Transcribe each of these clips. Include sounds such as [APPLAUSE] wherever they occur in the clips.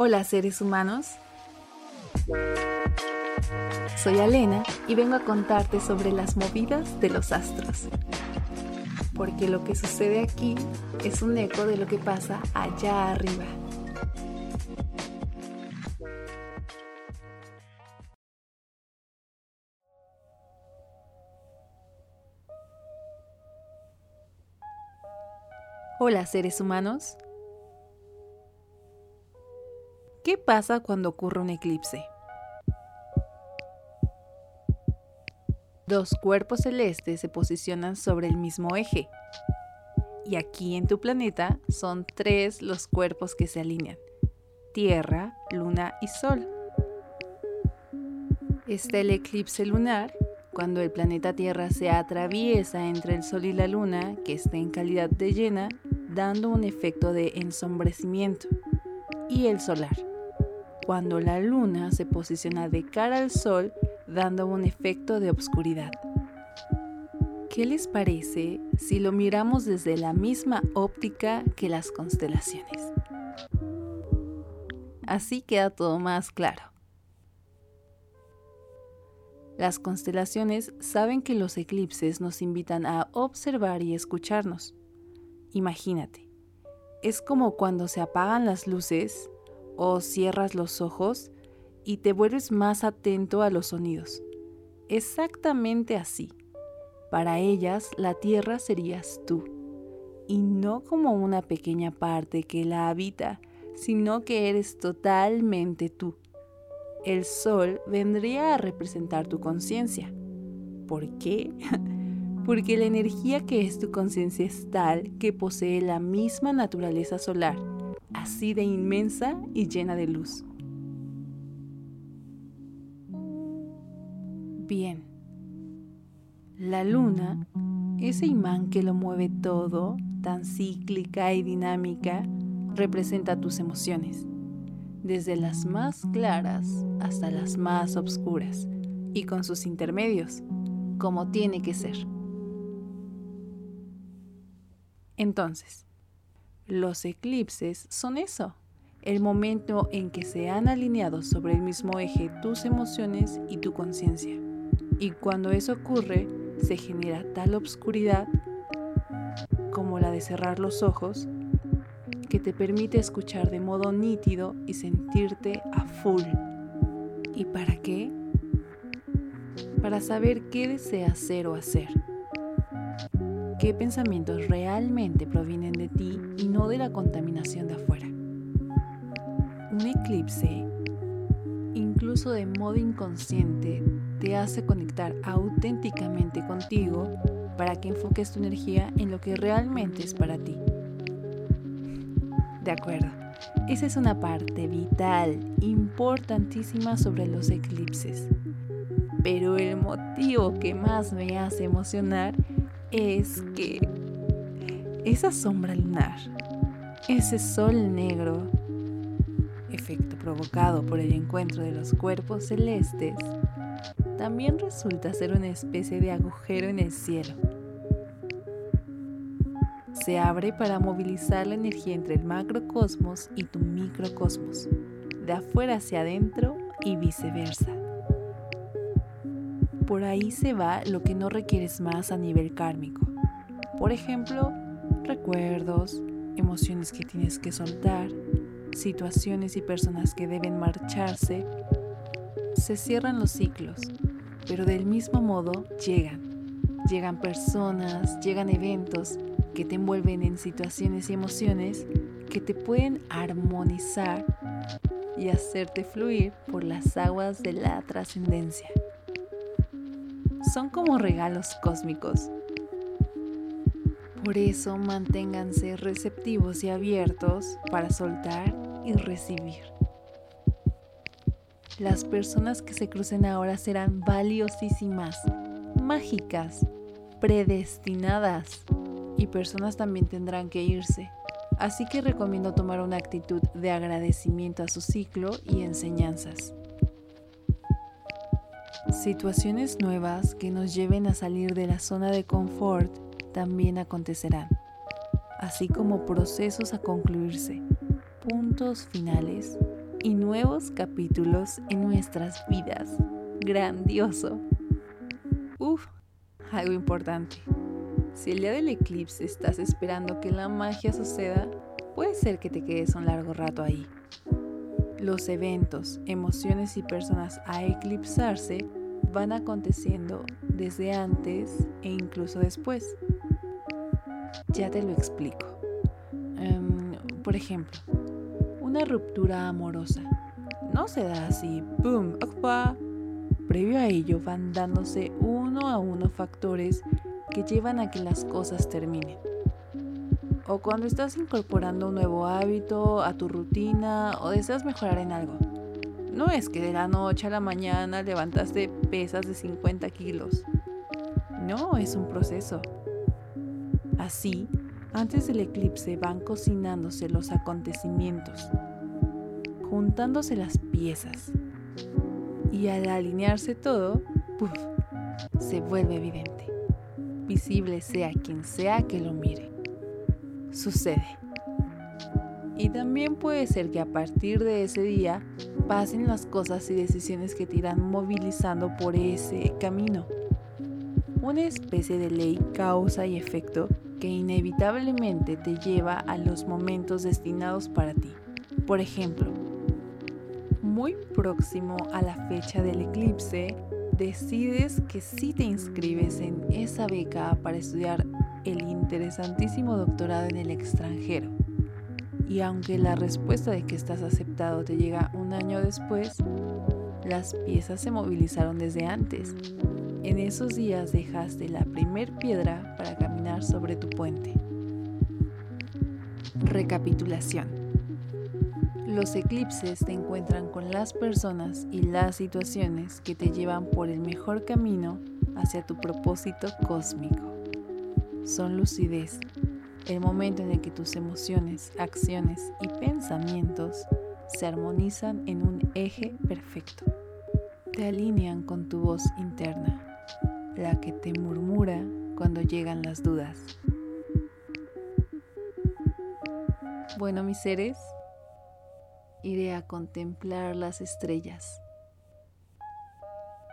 Hola seres humanos. Soy Alena y vengo a contarte sobre las movidas de los astros. Porque lo que sucede aquí es un eco de lo que pasa allá arriba. Hola seres humanos. ¿Qué pasa cuando ocurre un eclipse? Dos cuerpos celestes se posicionan sobre el mismo eje. Y aquí en tu planeta son tres los cuerpos que se alinean. Tierra, Luna y Sol. Está el eclipse lunar, cuando el planeta Tierra se atraviesa entre el Sol y la Luna, que está en calidad de llena, dando un efecto de ensombrecimiento. Y el solar, cuando la luna se posiciona de cara al sol dando un efecto de obscuridad. ¿Qué les parece si lo miramos desde la misma óptica que las constelaciones? Así queda todo más claro. Las constelaciones saben que los eclipses nos invitan a observar y escucharnos. Imagínate, es como cuando se apagan las luces o cierras los ojos y te vuelves más atento a los sonidos. Exactamente así. Para ellas la tierra serías tú, y no como una pequeña parte que la habita, sino que eres totalmente tú. El sol vendría a representar tu conciencia. ¿Por qué? [LAUGHS] Porque la energía que es tu conciencia es tal que posee la misma naturaleza solar así de inmensa y llena de luz. Bien, la luna, ese imán que lo mueve todo, tan cíclica y dinámica, representa tus emociones, desde las más claras hasta las más oscuras, y con sus intermedios, como tiene que ser. Entonces, los eclipses son eso, el momento en que se han alineado sobre el mismo eje tus emociones y tu conciencia. Y cuando eso ocurre, se genera tal obscuridad como la de cerrar los ojos que te permite escuchar de modo nítido y sentirte a full. ¿Y para qué? Para saber qué deseas ser o hacer qué pensamientos realmente provienen de ti y no de la contaminación de afuera. Un eclipse, incluso de modo inconsciente, te hace conectar auténticamente contigo para que enfoques tu energía en lo que realmente es para ti. De acuerdo, esa es una parte vital, importantísima sobre los eclipses. Pero el motivo que más me hace emocionar es que esa sombra lunar, ese sol negro, efecto provocado por el encuentro de los cuerpos celestes, también resulta ser una especie de agujero en el cielo. Se abre para movilizar la energía entre el macrocosmos y tu microcosmos, de afuera hacia adentro y viceversa por ahí se va lo que no requieres más a nivel kármico. Por ejemplo, recuerdos, emociones que tienes que soltar, situaciones y personas que deben marcharse. Se cierran los ciclos, pero del mismo modo llegan. Llegan personas, llegan eventos que te envuelven en situaciones y emociones que te pueden armonizar y hacerte fluir por las aguas de la trascendencia son como regalos cósmicos. Por eso manténganse receptivos y abiertos para soltar y recibir. Las personas que se crucen ahora serán valiosísimas, mágicas, predestinadas y personas también tendrán que irse. Así que recomiendo tomar una actitud de agradecimiento a su ciclo y enseñanzas. Situaciones nuevas que nos lleven a salir de la zona de confort también acontecerán, así como procesos a concluirse, puntos finales y nuevos capítulos en nuestras vidas. Grandioso. Uf, algo importante. Si el día del eclipse estás esperando que la magia suceda, puede ser que te quedes un largo rato ahí. Los eventos, emociones y personas a eclipsarse van aconteciendo desde antes e incluso después. Ya te lo explico. Em, por ejemplo, una ruptura amorosa no se da así, ¡pum! Previo a ello van dándose uno a uno factores que llevan a que las cosas terminen. O cuando estás incorporando un nuevo hábito a tu rutina o deseas mejorar en algo. No es que de la noche a la mañana levantaste pesas de 50 kilos. No, es un proceso. Así, antes del eclipse van cocinándose los acontecimientos, juntándose las piezas. Y al alinearse todo, ¡puf! se vuelve evidente visible sea quien sea que lo mire. Sucede. Y también puede ser que a partir de ese día pasen las cosas y decisiones que te irán movilizando por ese camino. Una especie de ley causa y efecto que inevitablemente te lleva a los momentos destinados para ti. Por ejemplo, muy próximo a la fecha del eclipse, decides que sí te inscribes en esa beca para estudiar el interesantísimo doctorado en el extranjero. Y aunque la respuesta de que estás aceptado te llega un año después, las piezas se movilizaron desde antes. En esos días dejaste la primer piedra para caminar sobre tu puente. Recapitulación. Los eclipses te encuentran con las personas y las situaciones que te llevan por el mejor camino hacia tu propósito cósmico. Son lucidez, el momento en el que tus emociones, acciones y pensamientos se armonizan en un eje perfecto. Te alinean con tu voz interna, la que te murmura cuando llegan las dudas. Bueno, mis seres, iré a contemplar las estrellas,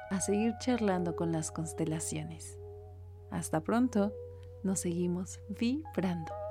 a seguir charlando con las constelaciones. Hasta pronto, nos seguimos vibrando.